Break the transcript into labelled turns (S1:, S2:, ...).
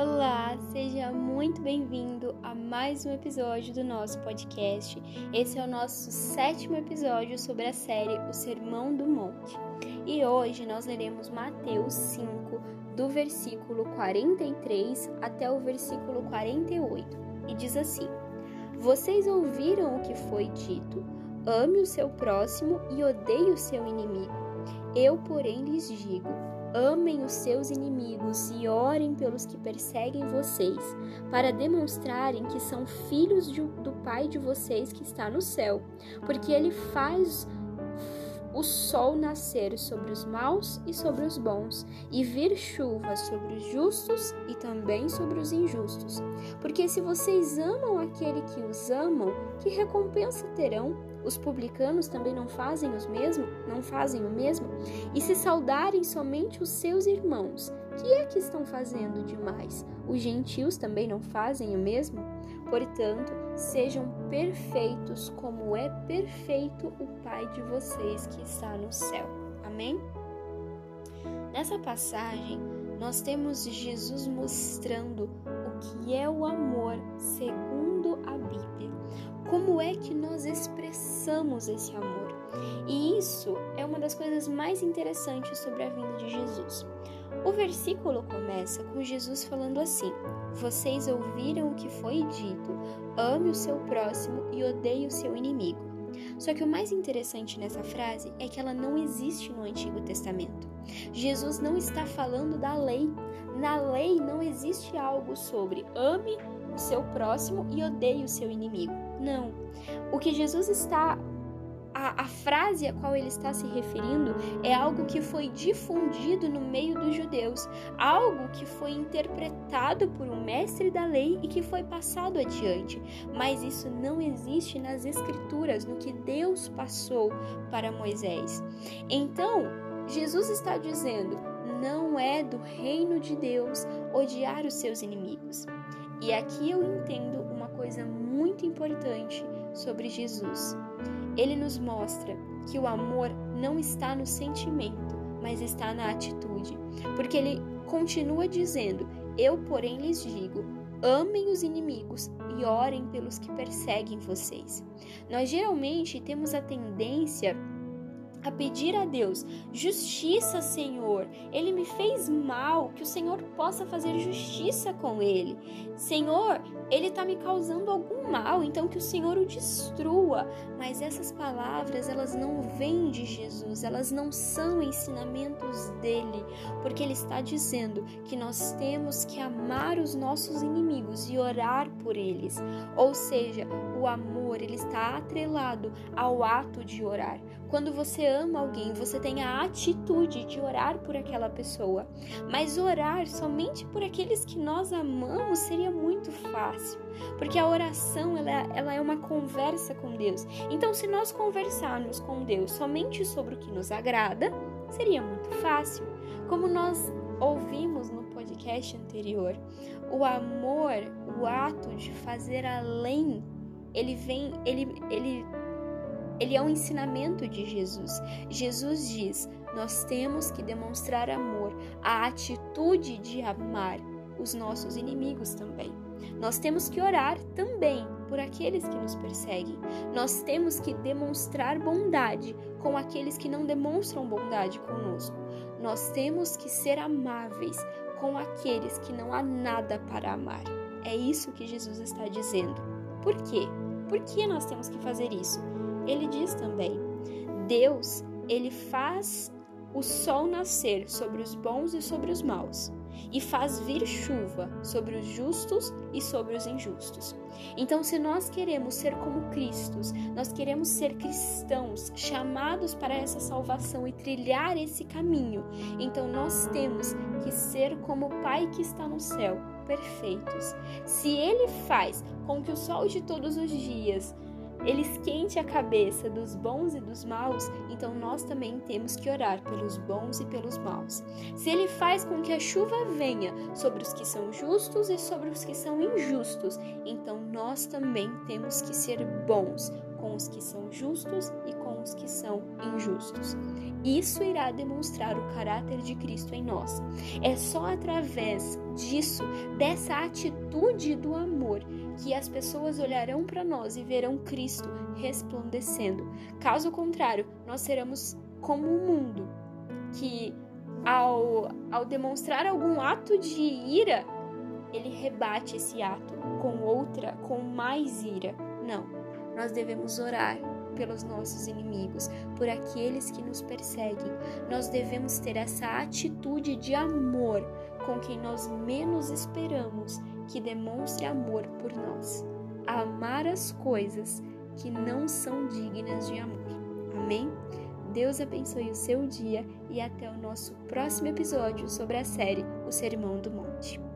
S1: Olá, seja muito bem-vindo a mais um episódio do nosso podcast. Esse é o nosso sétimo episódio sobre a série O Sermão do Monte. E hoje nós leremos Mateus 5, do versículo 43 até o versículo 48. E diz assim: Vocês ouviram o que foi dito: ame o seu próximo e odeie o seu inimigo. Eu, porém, lhes digo: Amem os seus inimigos e orem pelos que perseguem vocês, para demonstrarem que são filhos de, do Pai de vocês que está no céu, porque ele faz o sol nascer sobre os maus e sobre os bons, e vir chuva sobre os justos e também sobre os injustos. Porque se vocês amam aquele que os amam, que recompensa terão? Os publicanos também não fazem os mesmo, não fazem o mesmo? E se saudarem somente os seus irmãos, que é que estão fazendo demais? Os gentios também não fazem o mesmo? Portanto, sejam perfeitos como é perfeito o Pai de vocês que está no céu. Amém? Nessa passagem, nós temos Jesus mostrando o que é o amor segundo a Bíblia. Como é que nós expressamos esse amor? E isso é uma das coisas mais interessantes sobre a vinda de Jesus. O versículo começa com Jesus falando assim: Vocês ouviram o que foi dito, ame o seu próximo e odeie o seu inimigo. Só que o mais interessante nessa frase é que ela não existe no Antigo Testamento. Jesus não está falando da lei. Na lei não existe algo sobre ame o seu próximo e odeie o seu inimigo. Não. O que Jesus está a, a, frase a qual ele está se referindo é algo que foi difundido no meio dos judeus, algo que foi interpretado por um mestre da lei e que foi passado adiante. Mas isso não existe nas escrituras, no que Deus passou para Moisés. Então, Jesus está dizendo: não é do reino de Deus odiar os seus inimigos. E aqui eu entendo uma coisa muito importante sobre Jesus. Ele nos mostra que o amor não está no sentimento, mas está na atitude. Porque ele continua dizendo: Eu, porém, lhes digo: amem os inimigos e orem pelos que perseguem vocês. Nós geralmente temos a tendência a pedir a Deus: justiça, Senhor. Ele me fez mal, que o Senhor possa fazer justiça com ele. Senhor, ele está me causando algum mal, então que o Senhor o destrua. Mas essas palavras, elas não vêm de Jesus, elas não são ensinamentos dele, porque ele está dizendo que nós temos que amar os nossos inimigos e orar por eles. Ou seja, o amor, ele está atrelado ao ato de orar. Quando você ama alguém, você tem a atitude de orar por aquela pessoa. Mas orar somente por aqueles que nós amamos seria muito fácil, porque a oração ela, ela é uma conversa com Deus. Então, se nós conversarmos com Deus somente sobre o que nos agrada, seria muito fácil. Como nós ouvimos no podcast anterior, o amor, o ato de fazer além, ele vem, ele, ele ele é um ensinamento de Jesus. Jesus diz: nós temos que demonstrar amor, a atitude de amar os nossos inimigos também. Nós temos que orar também por aqueles que nos perseguem. Nós temos que demonstrar bondade com aqueles que não demonstram bondade conosco. Nós temos que ser amáveis com aqueles que não há nada para amar. É isso que Jesus está dizendo. Por quê? Por que nós temos que fazer isso? Ele diz também: Deus, ele faz o sol nascer sobre os bons e sobre os maus, e faz vir chuva sobre os justos e sobre os injustos. Então, se nós queremos ser como Cristos, nós queremos ser cristãos, chamados para essa salvação e trilhar esse caminho, então nós temos que ser como o Pai que está no céu, perfeitos. Se ele faz com que o sol de todos os dias ele esquente a cabeça dos bons e dos maus, então nós também temos que orar pelos bons e pelos maus. Se ele faz com que a chuva venha sobre os que são justos e sobre os que são injustos, então nós também temos que ser bons com os que são justos e com os que são injustos. Isso irá demonstrar o caráter de Cristo em nós. É só através disso, dessa atitude do amor, que as pessoas olharão para nós e verão Cristo resplandecendo. Caso contrário, nós seremos como o mundo que, ao, ao demonstrar algum ato de ira, ele rebate esse ato com outra, com mais ira. Não, nós devemos orar pelos nossos inimigos, por aqueles que nos perseguem. Nós devemos ter essa atitude de amor com quem nós menos esperamos que demonstre amor por nós. Amar as coisas que não são dignas de amor. Amém? Deus abençoe o seu dia e até o nosso próximo episódio sobre a série O Sermão do Monte.